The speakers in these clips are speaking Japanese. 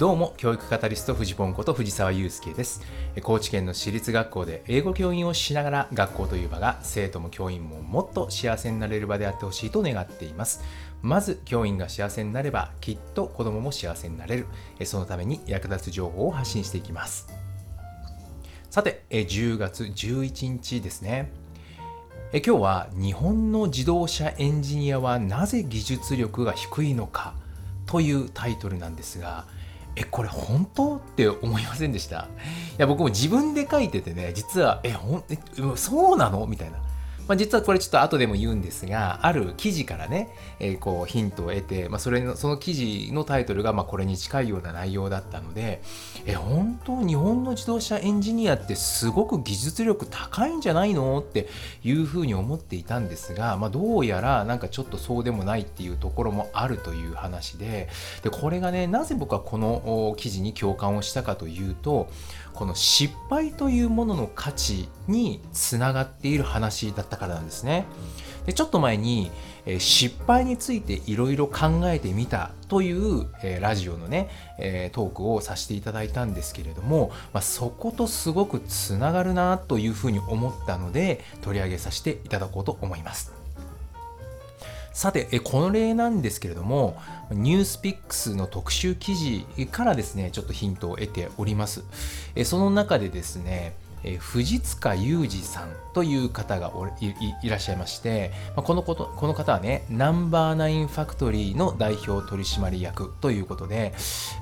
どうも教育カタリスト藤本こと藤沢祐介です。高知県の私立学校で英語教員をしながら学校という場が生徒も教員ももっと幸せになれる場であってほしいと願っています。まず教員が幸せになればきっと子供も幸せになれる。そのために役立つ情報を発信していきます。さて10月11日ですね。今日は日本の自動車エンジニアはなぜ技術力が低いのかというタイトルなんですがえこれ本当？って思いませんでした？いや僕も自分で書いててね実はえほんえそうなの？みたいな。まあ、実はこれちょっと後でも言うんですが、ある記事からね、えー、こうヒントを得て、まあ、それのその記事のタイトルがまこれに近いような内容だったので、え本当日本の自動車エンジニアってすごく技術力高いんじゃないのっていうふうに思っていたんですが、まあ、どうやらなんかちょっとそうでもないっていうところもあるという話で、でこれがね、なぜ僕はこの記事に共感をしたかというと、この失敗というものの価値につながっている話だったからなんですね。でちょっと前に、え、失敗についていろいろ考えてみたという、え、ラジオのね、え、トークをさせていただいたんですけれども、まあ、そことすごくつながるなというふうに思ったので取り上げさせていただこうと思います。さて、この例なんですけれども、ニュースピックスの特集記事からですね、ちょっとヒントを得ております。その中でですね、え藤塚裕二さんという方がいらっしゃいまして、まこのことこの方はね、ナンバーナインファクトリーの代表取締役ということで、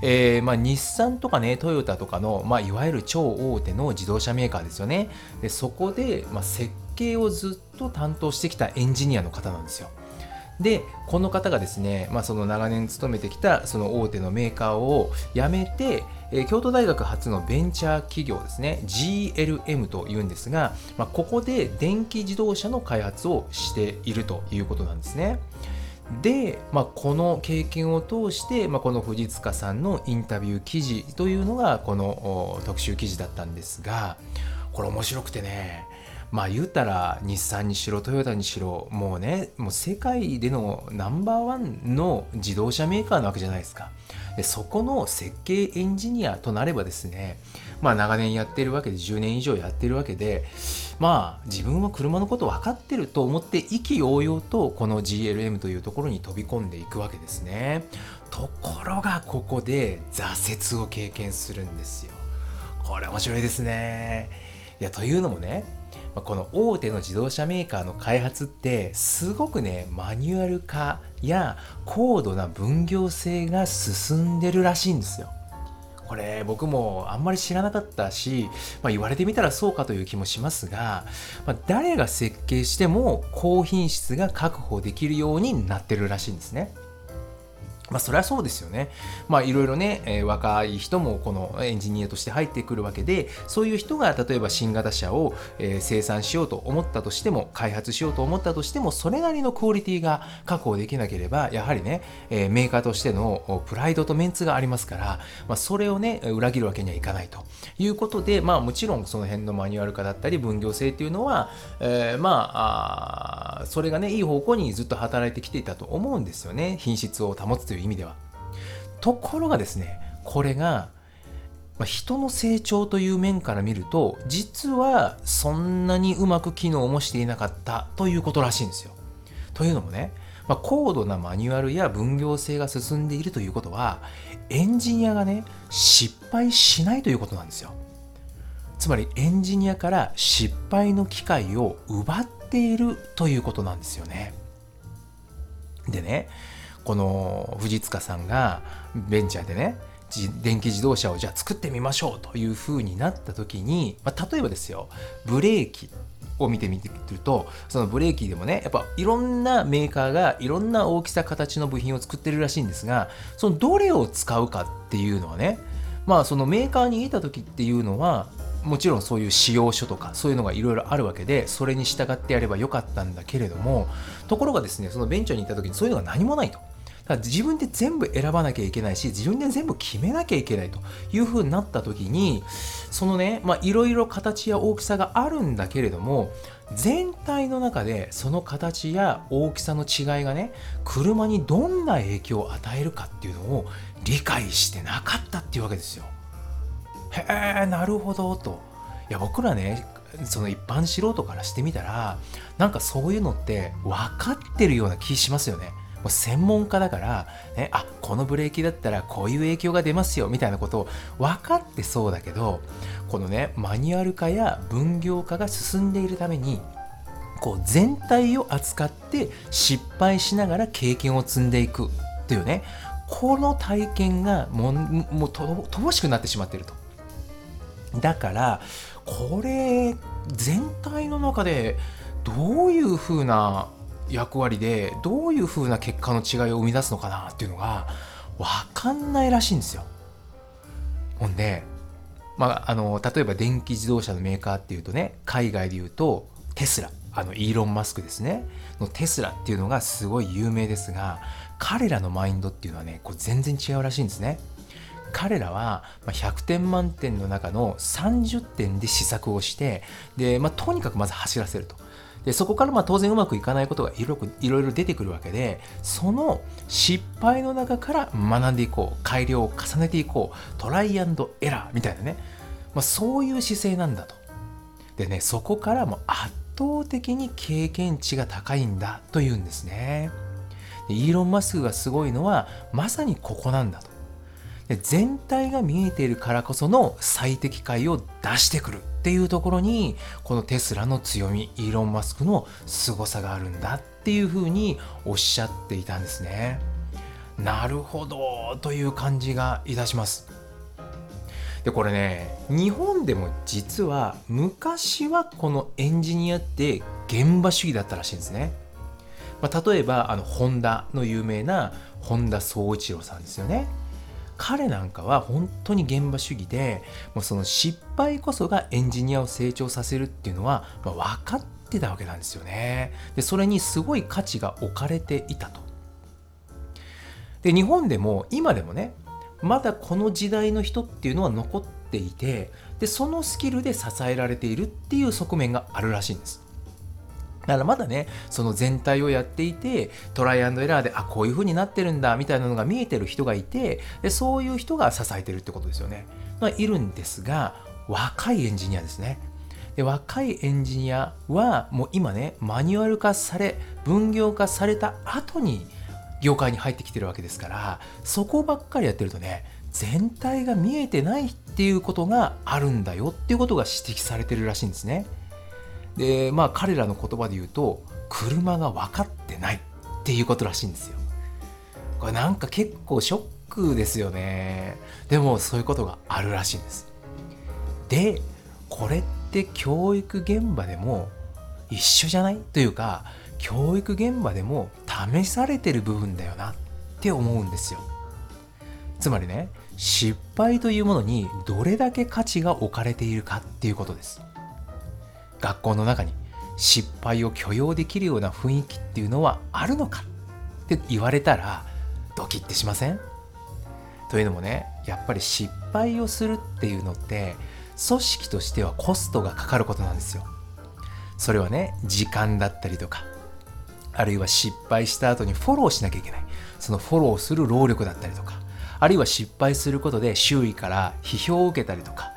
えー、まあ、日産とかね、トヨタとかの、まあ、いわゆる超大手の自動車メーカーですよね。でそこで、ま、設計をずっと担当してきたエンジニアの方なんですよ。でこの方がですね、まあ、その長年勤めてきたその大手のメーカーを辞めて、え京都大学初のベンチャー企業ですね GLM というんですが、まあ、ここで電気自動車の開発をしているということなんですね。で、まあ、この経験を通して、まあ、この藤塚さんのインタビュー記事というのがこの特集記事だったんですがこれ面白くてねまあ言うたら日産にしろトヨタにしろもうねもう世界でのナンバーワンの自動車メーカーなわけじゃないですか。でそこの設計エンジニアとなればですねまあ長年やってるわけで10年以上やってるわけでまあ自分は車のこと分かってると思って意気揚々とこの GLM というところに飛び込んでいくわけですね。ところがここで挫折を経験するんですよ。これ面白いですね。いやというのもねこの大手の自動車メーカーの開発ってすごくねマニュアル化や高度な分業制が進んでるらしいんですよ。これ僕もあんまり知らなかったし、まあ、言われてみたらそうかという気もしますが、まあ、誰が設計しても高品質が確保できるようになってるらしいんですね。まあそれはそうですよね。まあいろいろね、えー、若い人もこのエンジニアとして入ってくるわけで、そういう人が例えば新型車を、えー、生産しようと思ったとしても、開発しようと思ったとしても、それなりのクオリティが確保できなければ、やはりね、えー、メーカーとしてのプライドとメンツがありますから、まあそれをね、裏切るわけにはいかないということで、まあもちろんその辺のマニュアル化だったり分業制っていうのは、えー、まああ、それがね、いい方向にずっと働いてきていたと思うんですよね。品質を保つといういう意味では。ところがですね、これが、まあ、人の成長という面から見ると、実はそんなにうまく機能もしていなかったということらしいんですよ。というのもね、まあ、高度なマニュアルや分業制が進んでいるということは、エンジニアがね、失敗しないということなんですよ。つまりエンジニアから失敗の機会を奪っているということなんですよね。でね、この藤塚さんがベンチャーでね電気自動車をじゃあ作ってみましょうというふうになった時に、まあ、例えばですよブレーキを見てみてるとそのブレーキでもねやっぱいろんなメーカーがいろんな大きさ形の部品を作ってるらしいんですがそのどれを使うかっていうのはねまあそのメーカーにいた時っていうのはもちろんそういう仕様書とかそういうのがいろいろあるわけでそれに従ってやればよかったんだけれどもところがですねそのベンチャーに行った時にそういうのが何もないと。だから自分で全部選ばなきゃいけないし自分で全部決めなきゃいけないというふうになった時にそのねいろいろ形や大きさがあるんだけれども全体の中でその形や大きさの違いがね車にどんな影響を与えるかっていうのを理解してなかったっていうわけですよ。へえなるほどと。いや僕らねその一般素人からしてみたらなんかそういうのって分かってるような気しますよね。もう専門家だから、ね、あこのブレーキだったらこういう影響が出ますよみたいなことを分かってそうだけどこのねマニュアル化や分業化が進んでいるためにこう全体を扱って失敗しながら経験を積んでいくというねこの体験がもうもう乏しくなってしまっていると。だからこれ全体の中でどういうふうな役割でどういうふうな結果の違いを生み出すのかなっていうのが分かんないらしいんですよ。ほんで、まあ、あの例えば電気自動車のメーカーっていうとね海外で言うとテスラあのイーロン・マスクですねのテスラっていうのがすごい有名ですが彼らのマインドっていうのはねこう全然違うらしいんですね。彼らは100点満点の中の30点で試作をしてで、まあ、とにかくまず走らせると。でそこからまあ当然うまくいかないことがいろいろ出てくるわけでその失敗の中から学んでいこう改良を重ねていこうトライアンドエラーみたいなね、まあ、そういう姿勢なんだと。でねそこからも圧倒的に経験値が高いんだというんですね。でイーロン・マスクがすごいのはまさにここなんだと。全体が見えているからこその最適解を出してくるっていうところにこのテスラの強みイーロン・マスクの凄さがあるんだっていうふうにおっしゃっていたんですね。なるほどという感じがいたします。でこれね日本でも実は昔はこのエンジニアって現場主義だったらしいんですね。まあ、例えばあのホンダの有名な本田宗一郎さんですよね。彼なんかは本当に現場主義でもうその失敗こそがエンジニアを成長させるっていうのは、まあ、分かってたわけなんですよね。でそれにすごい価値が置かれていたと。で日本でも今でもねまだこの時代の人っていうのは残っていてでそのスキルで支えられているっていう側面があるらしいんです。だからまだね、その全体をやっていて、トライアンドエラーで、あ、こういう風になってるんだ、みたいなのが見えてる人がいて、でそういう人が支えてるってことですよね。まあ、いるんですが、若いエンジニアですね。で若いエンジニアはもう今ねマニュアル化され分業化された後に業界に入ってきてるわけですからそこばっかりやってるとね全体が見えてないっていうことがあるんだよっていうことが指摘されてるらしいんですね。でまあ彼らの言葉で言うと車が分かってないっていうことらしいんですよ。これなんか結構ショックですよね。でもそういうことがあるらしいんです。でこれって教育現場でも一緒じゃないというか教育現場でも試されてる部分だよなって思うんですよ。つまりね失敗というものにどれだけ価値が置かれているかっていうことです。学校の中に失敗を許容できるような雰囲気っていうのはあるのかって言われたらドキッてしません？というのもねやっぱり失敗をするっていうのって組織としてはコストがかかることなんですよ。それはね時間だったりとかあるいは失敗した後にフォローしなきゃいけないそのフォローする労力だったりとかあるいは失敗することで周囲から批評を受けたりとか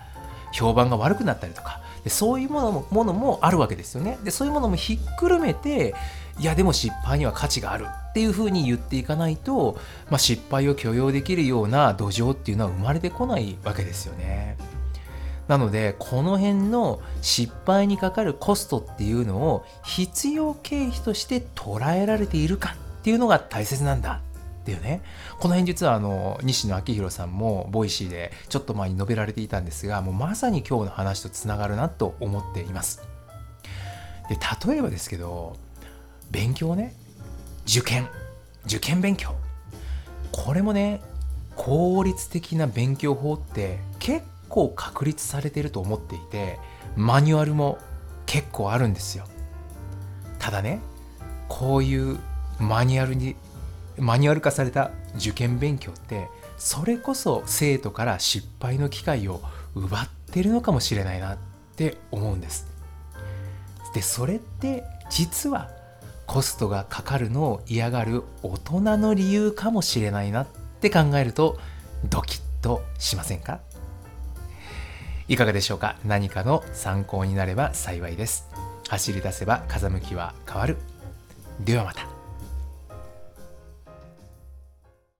評判が悪くなったりとかそういうものもものもあるわけですよねでそういうものもひっくるめていやでも失敗には価値があるっていうふうに言っていかないと、まあ、失敗を許容できるような土壌っていうのは生まれてこないわけですよね。なのでこの辺の失敗にかかるコストっていうのを必要経費として捉えられているかっていうのが大切なんだっていうね。この辺実はあの西野亮廣さんも Voicy でちょっと前に述べられていたんですがもうまさに今日の話とつながるなと思っています。で例えばですけど勉強ね。受験。受験勉強。これもね効率的な勉強法って結構確立されてると思っていてマニュアルも結構あるんですよ。ただねこういうマニュアルにマニュアル化された受験勉強ってそれこそ生徒から失敗の機会を奪ってるのかもしれないなって思うんです。でそれって実はコストがかかるのを嫌がる大人の理由かもしれないなって考えるとドキッとしませんか？いかがでしょうか？何かの参考になれば幸いです。走り出せば風向きは変わる。ではまた。